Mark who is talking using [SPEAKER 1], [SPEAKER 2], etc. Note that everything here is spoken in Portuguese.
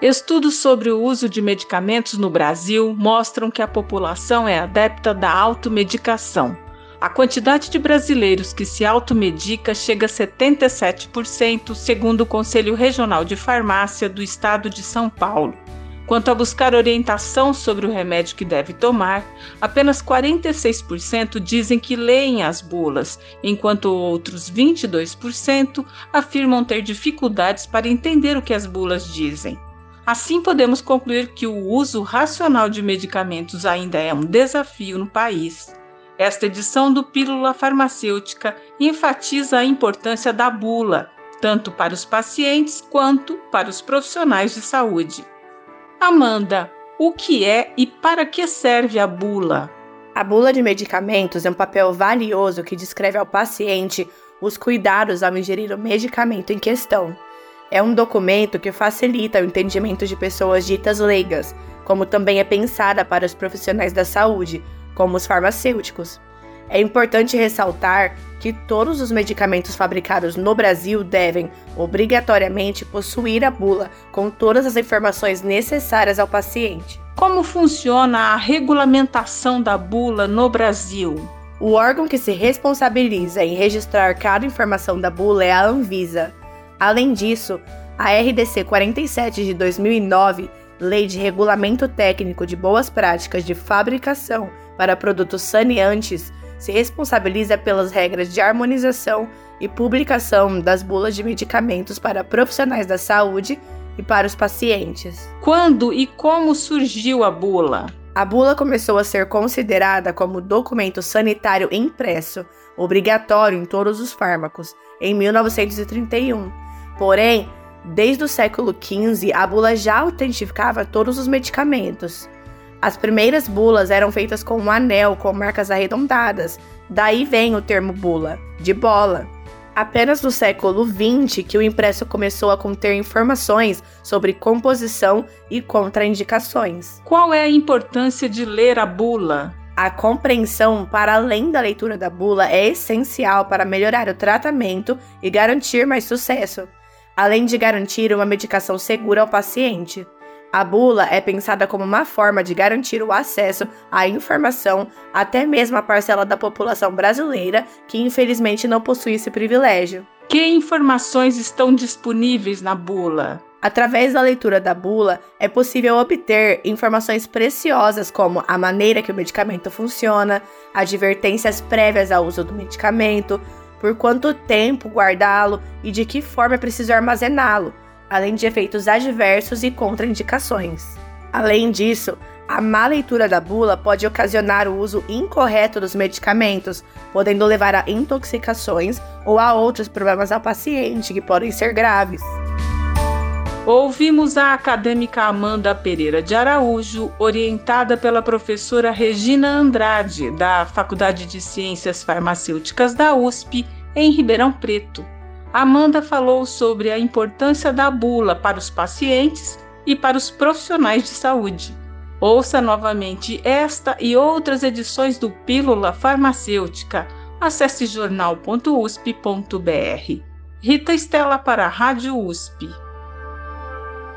[SPEAKER 1] Estudos sobre o uso de medicamentos no Brasil mostram que a população é adepta da automedicação. A quantidade de brasileiros que se automedica chega a 77%, segundo o Conselho Regional de Farmácia do Estado de São Paulo. Quanto a buscar orientação sobre o remédio que deve tomar, apenas 46% dizem que leem as bulas, enquanto outros 22% afirmam ter dificuldades para entender o que as bulas dizem. Assim, podemos concluir que o uso racional de medicamentos ainda é um desafio no país. Esta edição do Pílula Farmacêutica enfatiza a importância da bula, tanto para os pacientes quanto para os profissionais de saúde. Amanda, o que é e para que serve a bula?
[SPEAKER 2] A bula de medicamentos é um papel valioso que descreve ao paciente os cuidados ao ingerir o medicamento em questão. É um documento que facilita o entendimento de pessoas ditas leigas, como também é pensada para os profissionais da saúde, como os farmacêuticos. É importante ressaltar que todos os medicamentos fabricados no Brasil devem, obrigatoriamente, possuir a bula com todas as informações necessárias ao paciente.
[SPEAKER 1] Como funciona a regulamentação da bula no Brasil?
[SPEAKER 2] O órgão que se responsabiliza em registrar cada informação da bula é a Anvisa. Além disso, a RDC 47 de 2009, Lei de Regulamento Técnico de Boas Práticas de Fabricação para Produtos Saneantes, se responsabiliza pelas regras de harmonização e publicação das bulas de medicamentos para profissionais da saúde e para os pacientes.
[SPEAKER 1] Quando e como surgiu a bula?
[SPEAKER 2] A bula começou a ser considerada como documento sanitário impresso, obrigatório em todos os fármacos, em 1931 Porém, desde o século XV, a bula já autentificava todos os medicamentos. As primeiras bulas eram feitas com um anel com marcas arredondadas, daí vem o termo bula, de bola. Apenas no século XX que o impresso começou a conter informações sobre composição e contraindicações.
[SPEAKER 1] Qual é a importância de ler a bula?
[SPEAKER 2] A compreensão para além da leitura da bula é essencial para melhorar o tratamento e garantir mais sucesso além de garantir uma medicação segura ao paciente. A bula é pensada como uma forma de garantir o acesso à informação até mesmo à parcela da população brasileira que infelizmente não possui esse privilégio.
[SPEAKER 1] Que informações estão disponíveis na bula?
[SPEAKER 2] Através da leitura da bula, é possível obter informações preciosas como a maneira que o medicamento funciona, advertências prévias ao uso do medicamento, por quanto tempo guardá-lo e de que forma é preciso armazená-lo, além de efeitos adversos e contraindicações. Além disso, a má leitura da bula pode ocasionar o uso incorreto dos medicamentos, podendo levar a intoxicações ou a outros problemas ao paciente que podem ser graves.
[SPEAKER 1] Ouvimos a acadêmica Amanda Pereira de Araújo, orientada pela professora Regina Andrade, da Faculdade de Ciências Farmacêuticas da USP, em Ribeirão Preto. Amanda falou sobre a importância da bula para os pacientes e para os profissionais de saúde. Ouça novamente esta e outras edições do Pílula Farmacêutica. Acesse jornal.usp.br. Rita Estela para a Rádio USP.